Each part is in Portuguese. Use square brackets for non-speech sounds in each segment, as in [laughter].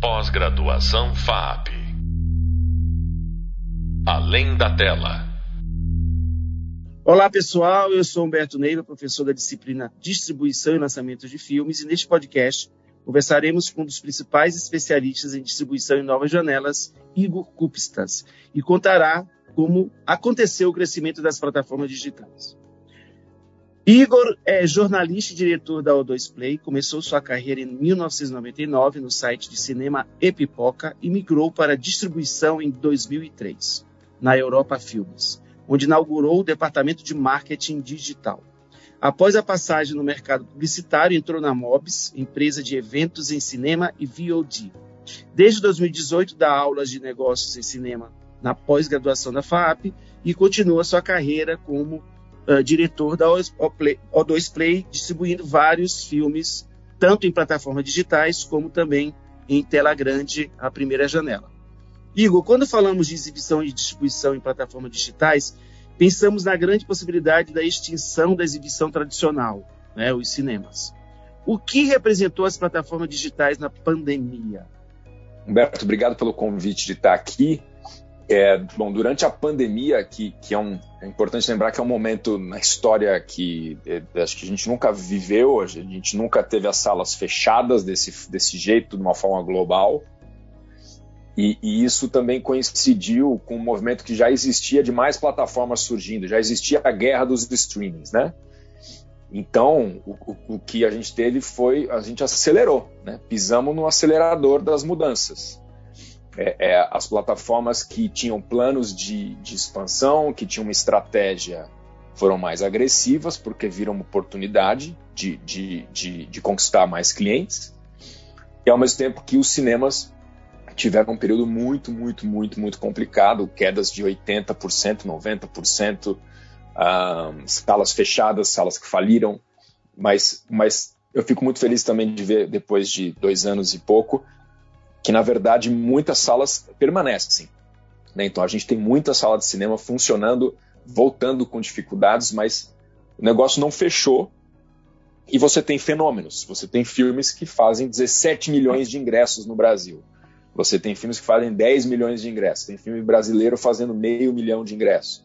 Pós-graduação FAP. Além da tela. Olá, pessoal. Eu sou Humberto Neiva, professor da disciplina Distribuição e Lançamento de Filmes, e neste podcast conversaremos com um dos principais especialistas em distribuição em novas janelas, Igor Kupstas, e contará como aconteceu o crescimento das plataformas digitais. Igor é jornalista e diretor da O2 Play, começou sua carreira em 1999 no site de cinema Epipoca e migrou para distribuição em 2003, na Europa Filmes, onde inaugurou o departamento de marketing digital. Após a passagem no mercado publicitário, entrou na Mobs, empresa de eventos em cinema e VOD. Desde 2018 dá aulas de negócios em cinema na pós-graduação da FAP e continua sua carreira como uh, diretor da O2 Play, distribuindo vários filmes, tanto em plataformas digitais como também em tela grande, a primeira janela. Igor, quando falamos de exibição e distribuição em plataformas digitais, pensamos na grande possibilidade da extinção da exibição tradicional, né, os cinemas. O que representou as plataformas digitais na pandemia? Humberto, obrigado pelo convite de estar aqui. É, bom, durante a pandemia, que, que é, um, é importante lembrar que é um momento na história que é, acho que a gente nunca viveu, a gente nunca teve as salas fechadas desse, desse jeito, de uma forma global. E, e, isso também coincidiu com um movimento que já existia de mais plataformas surgindo, já existia a guerra dos streamings, né? Então, o, o que a gente teve foi, a gente acelerou, né? Pisamos no acelerador das mudanças é, é, as plataformas que tinham planos de, de expansão, que tinham uma estratégia, foram mais agressivas, porque viram uma oportunidade de, de, de, de conquistar mais clientes, e ao mesmo tempo que os cinemas tiveram um período muito, muito, muito, muito complicado, quedas de 80%, 90%, um, salas fechadas, salas que faliram, mas, mas eu fico muito feliz também de ver, depois de dois anos e pouco, que na verdade muitas salas permanecem. Né? Então a gente tem muita sala de cinema funcionando, voltando com dificuldades, mas o negócio não fechou. E você tem fenômenos. Você tem filmes que fazem 17 milhões de ingressos no Brasil. Você tem filmes que fazem 10 milhões de ingressos. Tem filme brasileiro fazendo meio milhão de ingressos.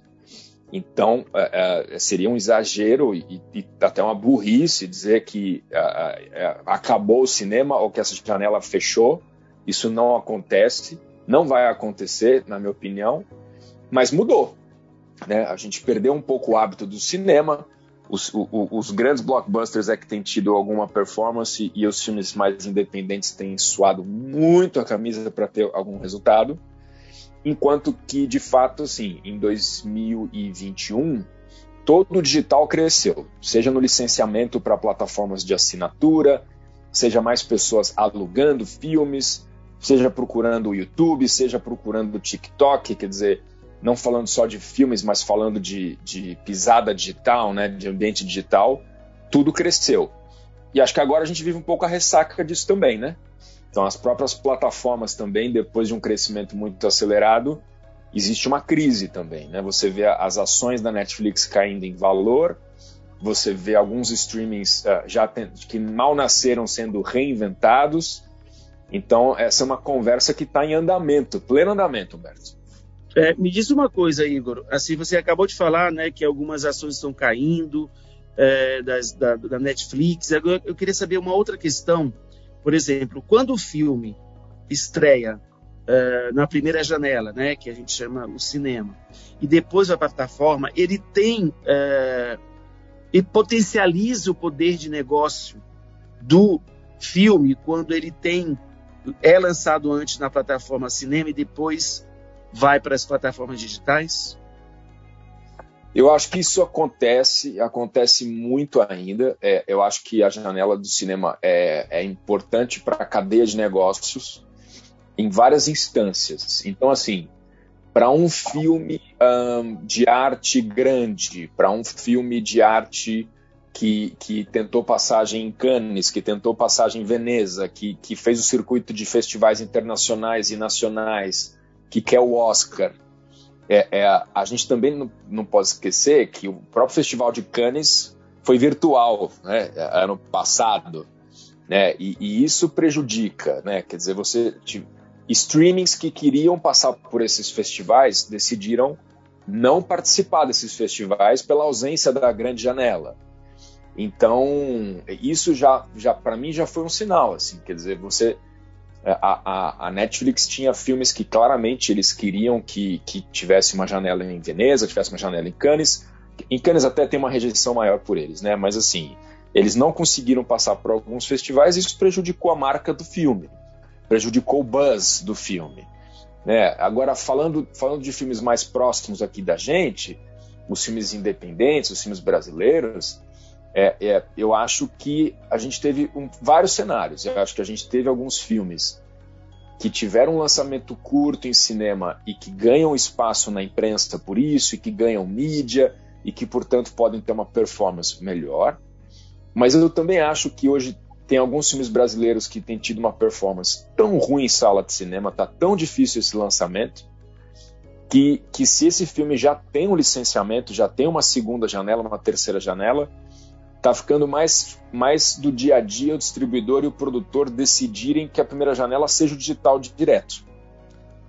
Então, é, é, seria um exagero e, e, até uma burrice dizer que é acabou o cinema ou que essa janela fechou. Isso não acontece, não vai acontecer, na minha opinião, mas mudou. Né? A gente perdeu um pouco o hábito do cinema. Os, o, os grandes blockbusters é que têm tido alguma performance e os filmes mais independentes têm suado muito a camisa para ter algum resultado. Enquanto que, de fato, assim, em 2021, todo o digital cresceu, seja no licenciamento para plataformas de assinatura, seja mais pessoas alugando filmes, seja procurando o YouTube, seja procurando o TikTok, quer dizer, não falando só de filmes, mas falando de, de pisada digital, né, de ambiente digital, tudo cresceu. E acho que agora a gente vive um pouco a ressaca disso também, né? Então, as próprias plataformas também, depois de um crescimento muito acelerado, existe uma crise também, né? Você vê as ações da Netflix caindo em valor, você vê alguns streamings uh, já tem, que mal nasceram sendo reinventados, então, essa é uma conversa que está em andamento, pleno andamento, Humberto. É, me diz uma coisa, Igor. Assim, você acabou de falar né, que algumas ações estão caindo é, das, da, da, Netflix. Agora, eu queria saber uma outra questão. Por exemplo, quando o filme estreia é, na primeira janela, né, que a gente chama o cinema, e depois a plataforma, ele tem é, e potencializa o poder de negócio do filme quando ele tem é lançado antes na plataforma cinema e depois vai para as plataformas digitais? Eu acho que isso acontece, acontece muito ainda. É, eu acho que a janela do cinema é, é importante para a cadeia de negócios em várias instâncias. Então, assim, para um filme um, de arte grande, para um filme de arte que, que tentou passagem em Cannes, que tentou passagem em Veneza, que, que fez o circuito de festivais internacionais e nacionais, que quer o Oscar. É, é, a gente também não, não pode esquecer que o próprio Festival de Cannes foi virtual, né, ano passado. né? E, e isso prejudica, né? Quer dizer, você streamings que queriam passar por esses festivais decidiram não participar desses festivais pela ausência da grande janela. Então, isso já, já para mim já foi um sinal, assim, quer dizer, você a, a, a, Netflix tinha filmes que claramente eles queriam que, que tivesse uma janela em Veneza, tivesse uma janela em Cannes. Em Cannes até tem uma rejeição maior por eles, né? Mas assim, eles não conseguiram passar por alguns festivais e isso prejudicou a marca do filme, prejudicou o buzz do filme. Né? Agora, falando, falando de filmes mais próximos aqui da gente, os filmes independentes, os filmes brasileiros, é, é, eu acho que a gente teve um, vários cenários. Eu acho que a gente teve alguns filmes que tiveram um lançamento curto em cinema e que ganham espaço na imprensa por isso, e que ganham mídia, e que, portanto, podem ter uma performance melhor. Mas eu também acho que hoje tem alguns filmes brasileiros que têm tido uma performance tão ruim em sala de cinema, tá tão difícil esse lançamento, que, que se esse filme já tem um licenciamento, já tem uma segunda janela, uma terceira janela, tá ficando mais, mais do dia a dia o distribuidor e o produtor decidirem que a primeira janela seja o digital direto,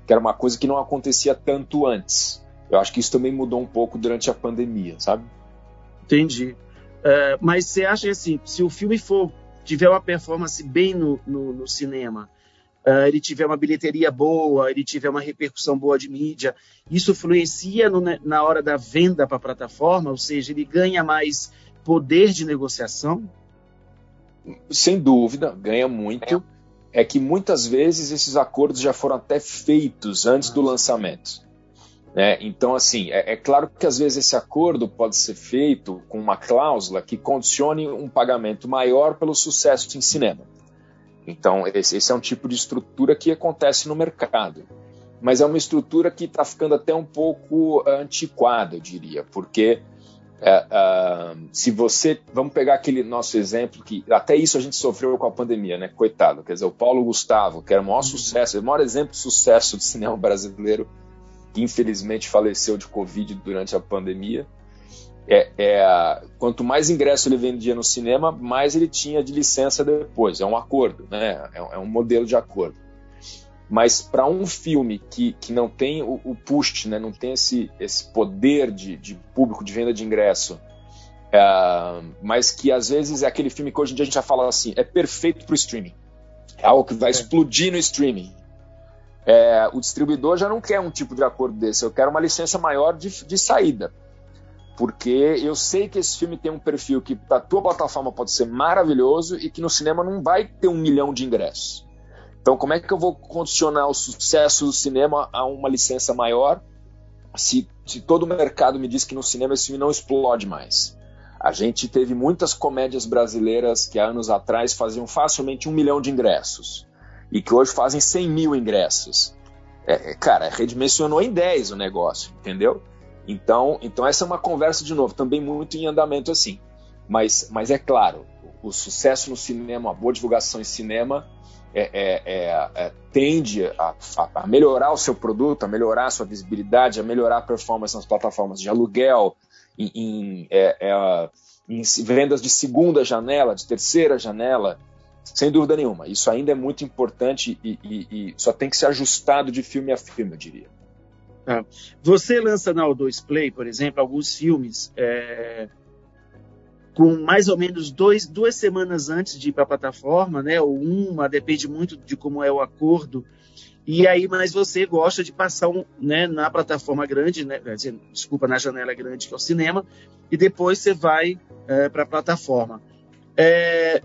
que era uma coisa que não acontecia tanto antes. Eu acho que isso também mudou um pouco durante a pandemia, sabe? Entendi. Uh, mas você acha assim, se o filme for tiver uma performance bem no, no, no cinema, uh, ele tiver uma bilheteria boa, ele tiver uma repercussão boa de mídia, isso influencia no, na hora da venda para a plataforma, ou seja, ele ganha mais poder de negociação? Sem dúvida, ganha muito. É que muitas vezes esses acordos já foram até feitos antes do lançamento. Né? Então, assim, é, é, claro que às vezes esse acordo pode ser feito com uma cláusula que condicione um pagamento maior pelo sucesso em cinema. Então, esse, esse é um tipo de estrutura que acontece no mercado. Mas é uma estrutura que está ficando até um pouco antiquada, eu diria, porque é, uh, se você. Vamos pegar aquele nosso exemplo que até isso a gente sofreu com a pandemia, né? Coitado. Quer dizer, o Paulo Gustavo, que era o maior sucesso, o maior exemplo de sucesso do cinema brasileiro, que infelizmente faleceu de Covid durante a pandemia. É, é, quanto mais ingresso ele vendia no cinema, mais ele tinha de licença depois. É um acordo, né? É, é um modelo de acordo. Mas para um filme que, que não tem o, o push, né, não tem esse, esse poder de, de público, de venda de ingresso, é, mas que às vezes é aquele filme que hoje em dia a gente já fala assim, é perfeito para o streaming. É algo que vai é. explodir no streaming. É, o distribuidor já não quer um tipo de acordo desse, eu quero uma licença maior de, de saída. Porque eu sei que esse filme tem um perfil que para a tua plataforma pode ser maravilhoso e que no cinema não vai ter um milhão de ingressos. Então, como é que eu vou condicionar o sucesso do cinema a uma licença maior se, se todo o mercado me diz que no cinema esse filme não explode mais? A gente teve muitas comédias brasileiras que há anos atrás faziam facilmente um milhão de ingressos e que hoje fazem 100 mil ingressos. É, é cara, redimensionou em 10 o negócio, entendeu? Então, então essa é uma conversa, de novo, também muito em andamento assim. Mas, mas é claro, o, o sucesso no cinema, a boa divulgação em cinema é, é, é, é, tende a, a, melhorar o seu produto, a melhorar a sua visibilidade, a melhorar a performance nas plataformas de aluguel, em, em, é, em vendas de segunda janela, de terceira janela, sem dúvida nenhuma. Isso ainda é muito importante e, e, e só tem que ser ajustado de filme a filme, eu diria. Você lança na O2 Play, por exemplo, alguns filmes é, com mais ou menos dois, duas semanas antes de ir para a plataforma, né? Ou uma, depende muito de como é o acordo. E aí, mas você gosta de passar um, né, na plataforma grande, né, desculpa, na janela grande que é o cinema, e depois você vai é, para a plataforma. É,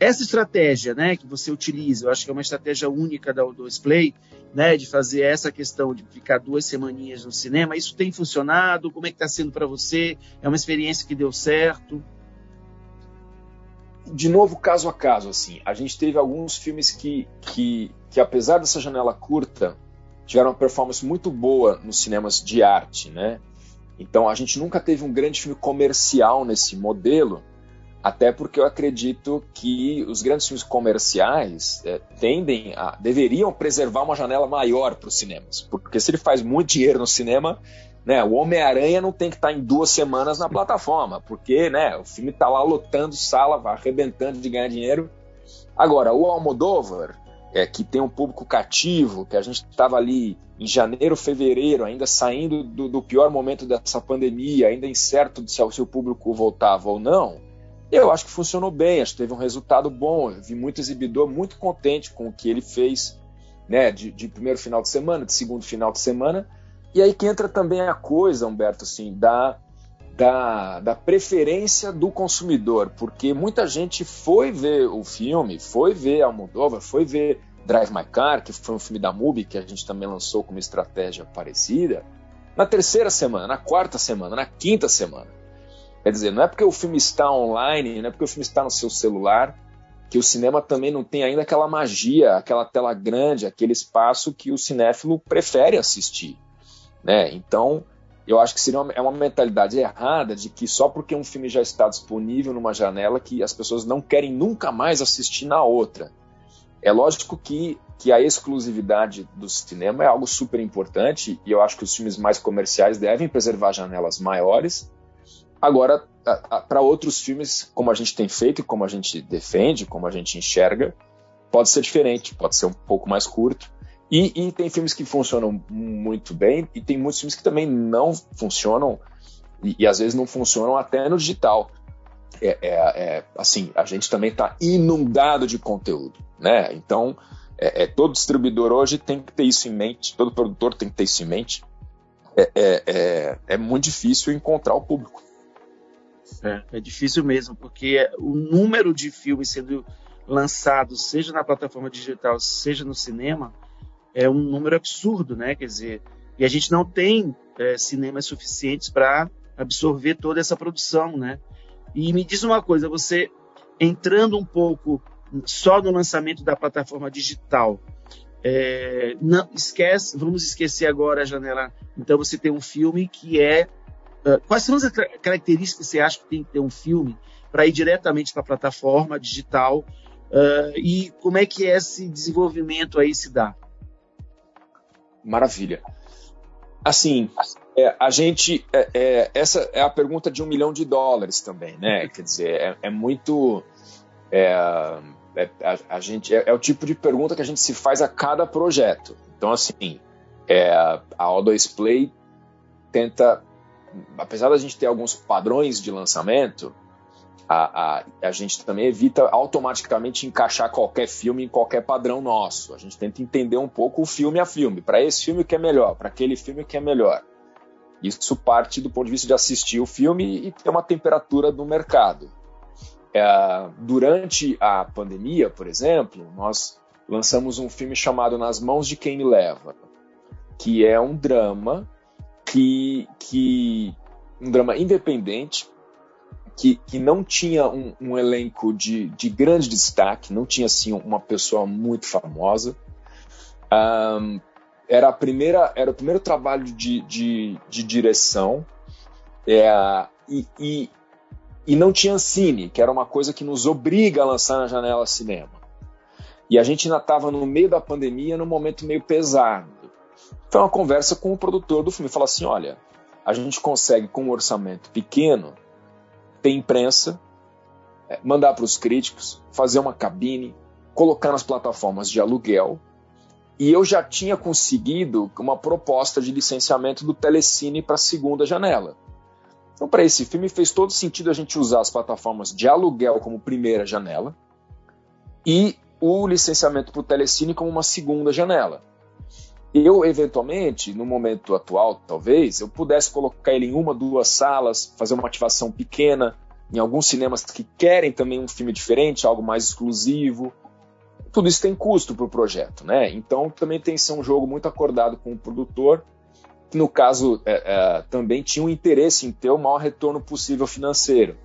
essa estratégia, né, que você utiliza, eu acho que é uma estratégia única da O2 Play, né, de fazer essa questão de ficar duas semaninhas no cinema, isso tem funcionado? Como é que está sendo para você? É uma experiência que deu certo? De novo, caso a caso, assim, a gente teve alguns filmes que, que, que apesar dessa janela curta, tiveram uma performance muito boa nos cinemas de arte, né? Então a gente nunca teve um grande filme comercial nesse modelo, até porque eu acredito que os grandes filmes comerciais é, tendem a deveriam preservar uma janela maior para os cinemas, porque se ele faz muito dinheiro no cinema, né, o Homem-Aranha não tem que estar tá em duas semanas na plataforma, porque né, o filme está lá lotando sala, arrebentando de ganhar dinheiro. Agora, o Almodóvar, é, que tem um público cativo, que a gente estava ali em janeiro, fevereiro, ainda saindo do, do, pior momento dessa pandemia, ainda incerto de se o seu público voltava ou não, eu acho que funcionou bem, acho que teve um resultado bom. Eu vi muito exibidor muito contente com o que ele fez, né, de, de primeiro final de semana, de segundo final de semana. E aí que entra também a coisa, Humberto, assim, da, da, da preferência do consumidor, porque muita gente foi ver o filme, foi ver Almodóvar, foi ver Drive My Car, que foi um filme da MUBI que a gente também lançou com uma estratégia parecida, na terceira semana, na quarta semana, na quinta semana. Quer dizer, não é porque o filme está online, não é porque o filme está no seu celular, que o cinema também não tem ainda aquela magia, aquela tela grande, aquele espaço que o cinéfilo prefere assistir. Né? Então, eu acho que seria uma, é uma mentalidade errada de que só porque um filme já está disponível numa janela que as pessoas não querem nunca mais assistir na outra. É lógico que, que a exclusividade do cinema é algo super importante e eu acho que os filmes mais comerciais devem preservar janelas maiores. Agora, para outros filmes, como a gente tem feito como a gente defende, como a gente enxerga, pode ser diferente, pode ser um pouco mais curto. E, e, tem filmes que funcionam muito bem e tem muitos filmes que também não funcionam e, e às vezes não funcionam até no digital é, é, é, assim, a gente também está inundado de conteúdo, né? Então, é, é, todo distribuidor hoje tem que ter isso em mente, todo produtor tem que ter isso em mente. É, é, é muito difícil encontrar o público. É, difícil mesmo, porque o número de filmes sendo lançados, seja na plataforma digital, seja no cinema, é um número absurdo, né? Quer dizer, e a gente não tem cinemas suficientes para absorver toda essa produção, né? E me diz uma coisa, você entrando um pouco só no lançamento da plataforma digital, é, não esquece, vamos esquecer agora a janela. Então você tem um filme que é quais são as características que você acha que tem que ter um filme para ir diretamente para a plataforma digital uh, e como é que esse desenvolvimento aí se dá? Maravilha. Assim, é, a gente. É, é, essa é a pergunta de um milhão de dólares também, né? Quer dizer, é, é muito. É, é, a, a, gente, é, o tipo de pergunta que a gente se faz a cada projeto. Então, assim, a O2 Play tenta. Apesar da gente ter alguns padrões de lançamento, a, a, a, gente também evita automaticamente encaixar qualquer filme em qualquer padrão nosso. A gente tenta entender um pouco o filme a filme. Para esse filme o que é melhor, para aquele filme o que é melhor. Isso parte do ponto de vista de assistir o filme e ter uma temperatura do mercado. É, durante a pandemia, por exemplo, nós lançamos um filme chamado Nas Mãos de Quem Me Leva, que é um drama que, que um drama independente que, que não tinha um, um elenco de, de grande destaque, não tinha assim uma pessoa muito famosa. Um, era a primeira era o primeiro trabalho de, de, de direção. É, e, e, e, não tinha cine que era uma coisa que nos obriga a lançar na janela cinema. E a gente ainda estava no meio da pandemia num momento meio pesado foi uma conversa com o produtor do filme falou assim olha a gente consegue com um orçamento pequeno ter imprensa é, mandar para os críticos fazer uma cabine colocar nas plataformas de aluguel e eu já tinha conseguido uma proposta de licenciamento do Telecine para a segunda janela. Então, para esse filme, fez todo sentido a gente usar as plataformas de aluguel como primeira janela e o licenciamento para o Telecine como uma segunda janela. Eu, eventualmente, no momento atual, talvez, eu pudesse colocar ele em uma, duas salas, fazer uma ativação pequena, em alguns cinemas que querem também um filme diferente, algo mais exclusivo, tudo isso tem custo para o projeto, né? Então também tem que ser um jogo muito acordado com o produtor, que no caso é, é, também tinha um interesse em ter o maior retorno possível financeiro.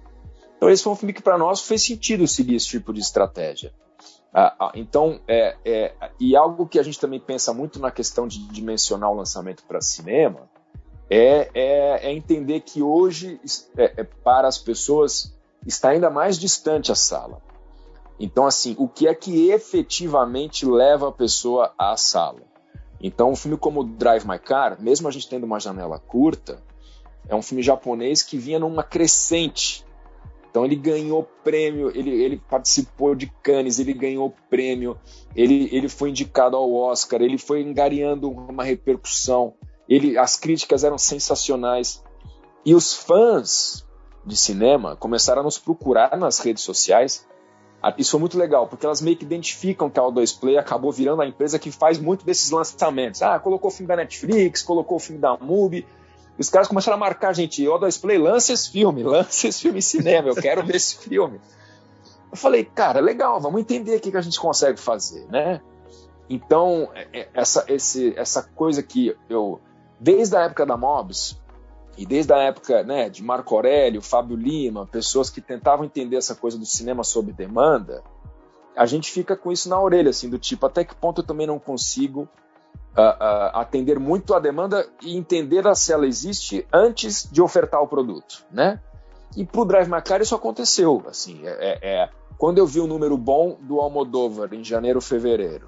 Então esse foi um filme que para nós fez sentido seguir esse tipo de estratégia. Ah, ah, então, é, é, e algo que a gente também pensa muito na questão de dimensionar o lançamento para cinema é, é, é, entender que hoje, é, é, para as pessoas, está ainda mais distante a sala. Então, assim, o que é que efetivamente leva a pessoa à sala? Então, um filme como Drive My Car, mesmo a gente tendo uma janela curta, é um filme japonês que vinha numa crescente Então ele ganhou prêmio, ele, ele participou de Cannes, ele ganhou prêmio, ele, ele foi indicado ao Oscar, ele foi engariando uma repercussão, ele, as críticas eram sensacionais. E os fãs de cinema começaram a nos procurar nas redes sociais. Isso foi muito legal, porque elas meio que identificam que a O2 Play acabou virando a empresa que faz muito desses lançamentos. Ah, colocou o filme da Netflix, colocou o filme da MUBI, os caras começaram a marcar gente, ó, dois play, lança esse filme, [laughs] lança esse filme em cinema, eu quero ver esse filme. Eu falei, cara, legal, vamos entender o que, que a gente consegue fazer, né? Então, é, é, essa, esse, essa coisa que eu, desde a época da Mobs, e desde a época né, de Marco Aurélio, Fábio Lima, pessoas que tentavam entender essa coisa do cinema sob demanda, a gente fica com isso na orelha, assim, do tipo, até que ponto eu também não consigo uh, atender muito a demanda e entender se ela existe antes de ofertar o produto, né? E para o Drive My Car isso aconteceu, assim, é, é, é, quando eu vi o um número bom do Almodóvar em janeiro, fevereiro,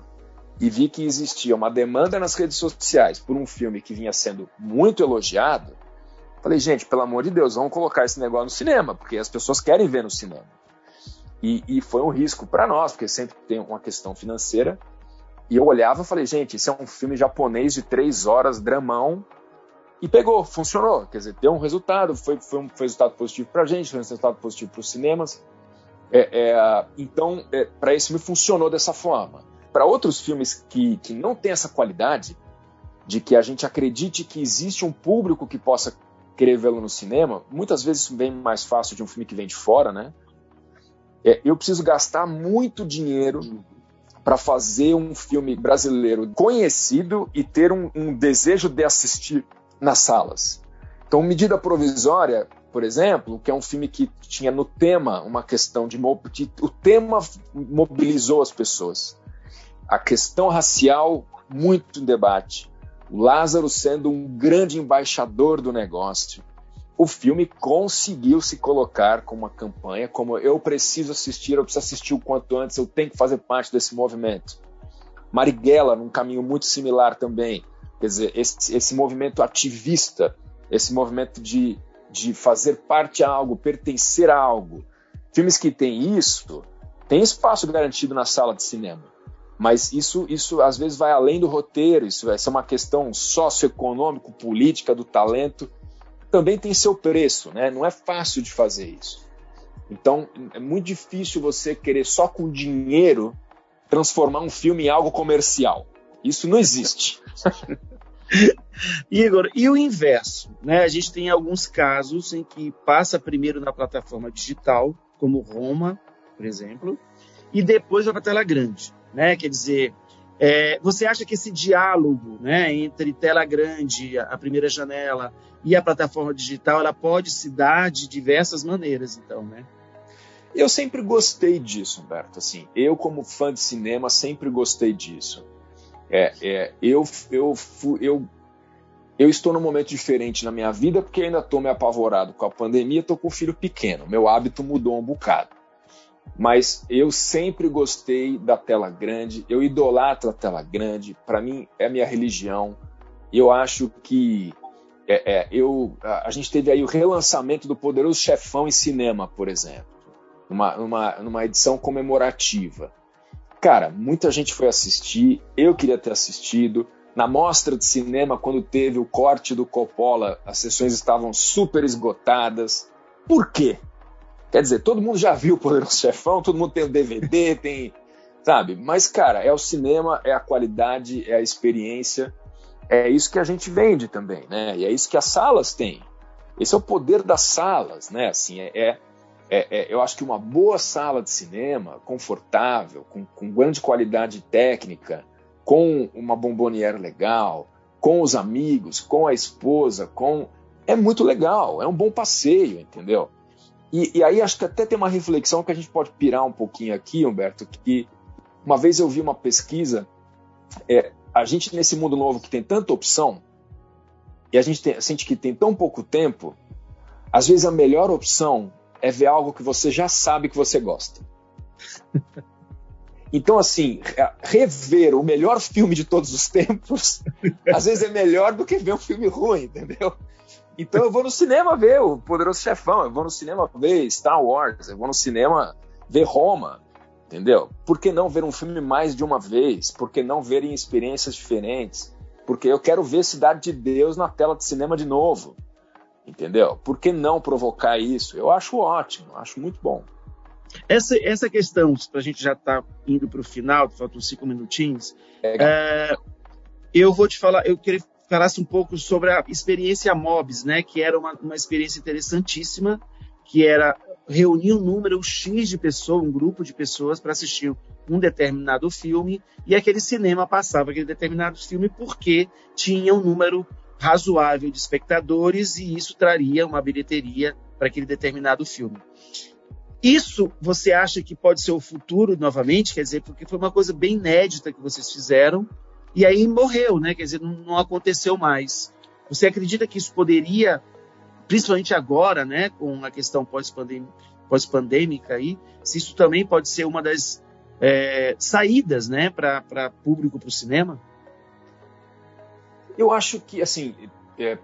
e vi que existia uma demanda nas redes sociais por um filme que vinha sendo muito elogiado, falei, gente, pelo amor de Deus, vamos colocar esse negócio no cinema, porque as pessoas querem ver no cinema. E, e foi um risco para nós, porque sempre tem uma questão financeira, e eu olhava e falei, gente, esse é um filme japonês de três horas, dramão, e pegou, funcionou. Quer dizer, deu um resultado, foi, foi um resultado positivo para a gente, foi um resultado positivo para os cinemas. É, é, então, é, para esse filme funcionou dessa forma. Para outros filmes que, que não têm essa qualidade, de que a gente acredite que existe um público que possa querer vê-lo no cinema, muitas vezes vem mais fácil de um filme que vem de fora, né? É, eu preciso gastar muito dinheiro para fazer um filme brasileiro conhecido e ter um, um desejo de assistir nas salas. Então, Medida Provisória, por exemplo, que é um filme que tinha no tema uma questão de, de o tema mobilizou as pessoas. A questão racial muito em debate. O Lázaro sendo um grande embaixador do negócio o filme conseguiu se colocar com uma campanha como eu preciso assistir, eu preciso assistir o quanto antes, eu tenho que fazer parte desse movimento. Marighella, num caminho muito similar também. Quer dizer, esse, esse movimento ativista, esse movimento de, de fazer parte a algo, pertencer a algo. Filmes que têm isso, tem espaço garantido na sala de cinema. Mas isso, isso às vezes vai além do roteiro, isso vai ser uma questão socioeconômico, política, do talento também tem seu preço, né? Não é fácil de fazer isso. Então, é muito difícil você querer só com dinheiro transformar um filme em algo comercial. Isso não existe. [laughs] Igor, e o inverso? Né? A gente tem alguns casos em que passa primeiro na plataforma digital, como Roma, por exemplo, e depois vai para a tela grande. Né? Quer dizer, é, você acha que esse diálogo né, entre tela grande, a primeira janela, e a plataforma digital, ela pode se dar de diversas maneiras, então, né? Eu sempre gostei disso, Humberto. Assim, eu, como fã de cinema, sempre gostei disso. É, é, eu, eu, eu, eu estou num momento diferente na minha vida porque ainda estou me apavorado com a pandemia, estou com um filho pequeno. Meu hábito mudou um bocado. Mas eu sempre gostei da tela grande, eu idolatro a tela grande, para mim é minha religião. Eu acho que é, é, eu, a, a, gente teve aí o relançamento do Poderoso Chefão em cinema, por exemplo, numa, numa, numa edição comemorativa. Cara, muita gente foi assistir, eu queria ter assistido. Na mostra de cinema, quando teve o corte do Coppola, as sessões estavam super esgotadas. Por quê? Quer dizer, todo mundo já viu o Poderoso Chefão, todo mundo tem o DVD, [laughs] tem. Sabe? Mas, cara, é o cinema, é a qualidade, é a experiência. É isso que a gente vende também, né? E é isso que as salas têm. Esse é o poder das salas, né? Assim, é, é, é, é eu acho que uma boa sala de cinema, confortável, com, com grande qualidade técnica, com uma bombonière legal, com os amigos, com a esposa, com é muito legal, é um bom passeio, entendeu? E, e, aí acho que até tem uma reflexão que a gente pode pirar um pouquinho aqui, Humberto, que uma vez eu vi uma pesquisa, é, a gente nesse mundo novo que tem tanta opção, e a gente tem, sente que tem tão pouco tempo, às vezes a melhor opção é ver algo que você já sabe que você gosta. [laughs] Então, assim, rever o melhor filme de todos os tempos, [laughs] às vezes é melhor do que ver um filme ruim, entendeu? Então eu vou no cinema ver o Poderoso Chefão, eu vou no cinema ver Star Wars, eu vou no cinema ver Roma, entendeu? Por que não ver um filme mais de uma vez? Por que não ver em experiências diferentes? Porque eu quero ver Cidade de Deus na tela de cinema de novo, entendeu? Por que não provocar isso? Eu acho ótimo, acho muito bom. Essa, essa questão, para a gente já estar tá indo para o final, faltam cinco minutinhos, é, é, eu vou te falar, eu queria que falasse um pouco sobre a experiência MOBS, né, que era uma, uma experiência interessantíssima, que era reunir um número X de pessoas, um grupo de pessoas para assistir um determinado filme e aquele cinema passava aquele determinado filme porque tinha um número razoável de espectadores e isso traria uma bilheteria para aquele determinado filme. Isso você acha que pode ser o futuro novamente? Quer dizer, porque foi uma coisa bem inédita que vocês fizeram e aí morreu, né? Quer dizer, não, não aconteceu mais. Você acredita que isso poderia, principalmente agora, né, com a questão pós-pandêmica, aí, se isso também pode ser uma das é, saídas, né, para público para o cinema? Eu acho que, assim, é,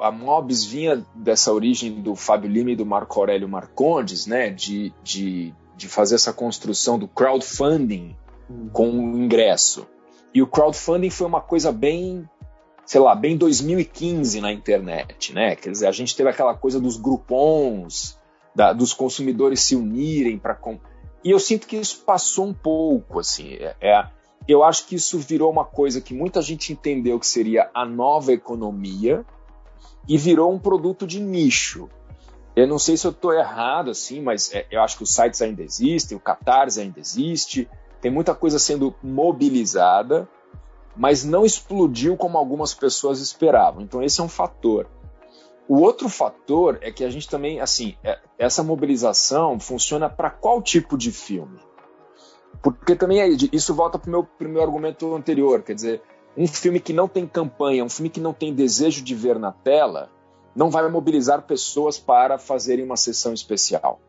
a Mobs vinha dessa origem do Fábio Lima e do Marco Aurélio Marcondes, né, de, de, de fazer essa construção do crowdfunding uhum. com o ingresso. E o crowdfunding foi uma coisa bem, sei lá, bem 2015 na internet, né? Quer dizer, a gente teve aquela coisa dos grupons, da, dos consumidores se unirem para e eu sinto que isso passou um pouco, assim, é, é, eu acho que isso virou uma coisa que muita gente entendeu que seria a nova economia, e virou um produto de nicho. Eu não sei se eu estou errado, assim, mas é, eu acho que os sites ainda existem, o Catarse ainda existe, tem muita coisa sendo mobilizada, mas não explodiu como algumas pessoas esperavam. Então esse é um fator. O outro fator é que a gente também, assim, é, essa mobilização funciona para qual tipo de filme? Porque também é, isso volta para o meu primeiro argumento anterior, quer dizer, um filme que não tem campanha, um filme que não tem desejo de ver na tela, não vai mobilizar pessoas para fazerem uma sessão especial.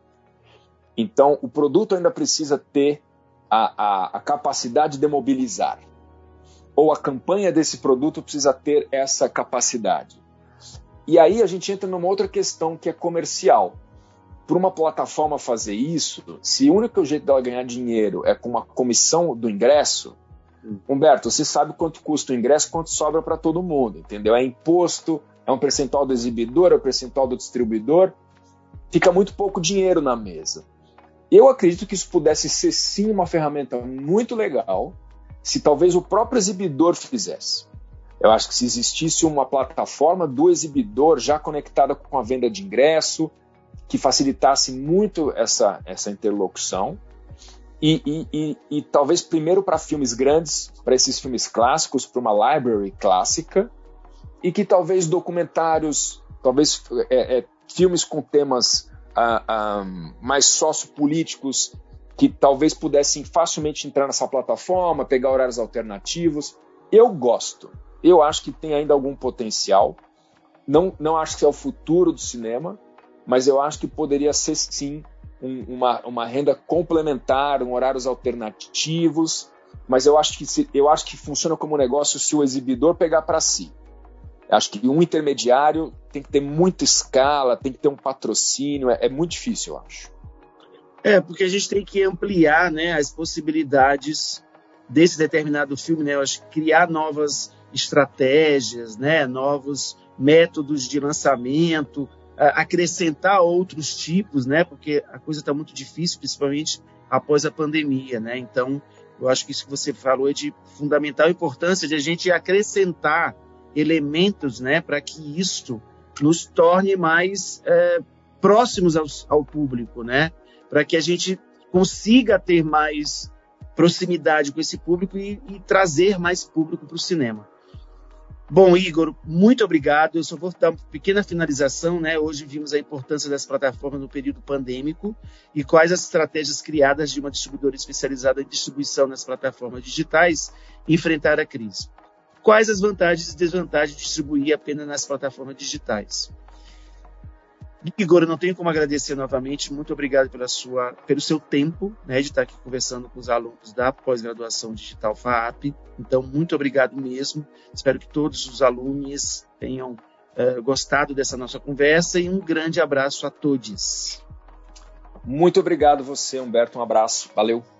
Então, o produto ainda precisa ter a, a, a capacidade de mobilizar. Ou a campanha desse produto precisa ter essa capacidade. E aí a gente entra numa outra questão que é comercial. Para uma plataforma fazer isso, se o único jeito dela ganhar dinheiro é com uma comissão do ingresso, Humberto, você sabe quanto custa o ingresso, quanto sobra para todo mundo, entendeu? É imposto, é um percentual do exibidor, é um percentual do distribuidor, fica muito pouco dinheiro na mesa. Eu acredito que isso pudesse ser sim uma ferramenta muito legal, se talvez o próprio exibidor fizesse. Eu acho que se existisse uma plataforma do exibidor já conectada com a venda de ingresso, que facilitasse muito essa, essa interlocução, e, e, e, e talvez primeiro para filmes grandes, para esses filmes clássicos, para uma library clássica, e que talvez documentários, talvez é, é, filmes com temas ah, ah, mais sociopolíticos, que talvez pudessem facilmente entrar nessa plataforma, pegar horários alternativos. Eu gosto. Eu acho que tem ainda algum potencial. Não, não acho que é o futuro do cinema, mas eu acho que poderia ser sim um, uma, uma renda complementar, um horários alternativos, mas eu acho que se, eu acho que funciona como negócio se o exibidor pegar para si. Acho que um intermediário tem que ter muita escala, tem que ter um patrocínio, é, é muito difícil, eu acho. É, porque a gente tem que ampliar né, as possibilidades desse determinado filme, né? Eu acho que criar novas estratégias, né, novos métodos de lançamento, acrescentar outros tipos, né? Porque a coisa está muito difícil, principalmente após a pandemia, né? Então, eu acho que isso que você falou é de fundamental importância de a gente acrescentar elementos, né? Para que isso nos torne mais é, próximos ao, ao público, né? Para que a gente consiga ter mais proximidade com esse público e, e trazer mais público para o cinema. Bom, Igor, muito obrigado. Eu só vou dar uma pequena finalização. Né? Hoje vimos a importância das plataformas no período pandêmico e quais as estratégias criadas de uma distribuidora especializada em distribuição nas plataformas digitais enfrentar a crise. Quais as vantagens e desvantagens de distribuir apenas nas plataformas digitais? Igor, eu não tenho como agradecer novamente. Muito obrigado pela sua, pelo seu tempo né, de estar aqui conversando com os alunos da pós-graduação digital FAAP. Então, muito obrigado mesmo. Espero que todos os alunos tenham uh, gostado dessa nossa conversa e um grande abraço a todos. Muito obrigado você, Humberto. Um abraço. Valeu.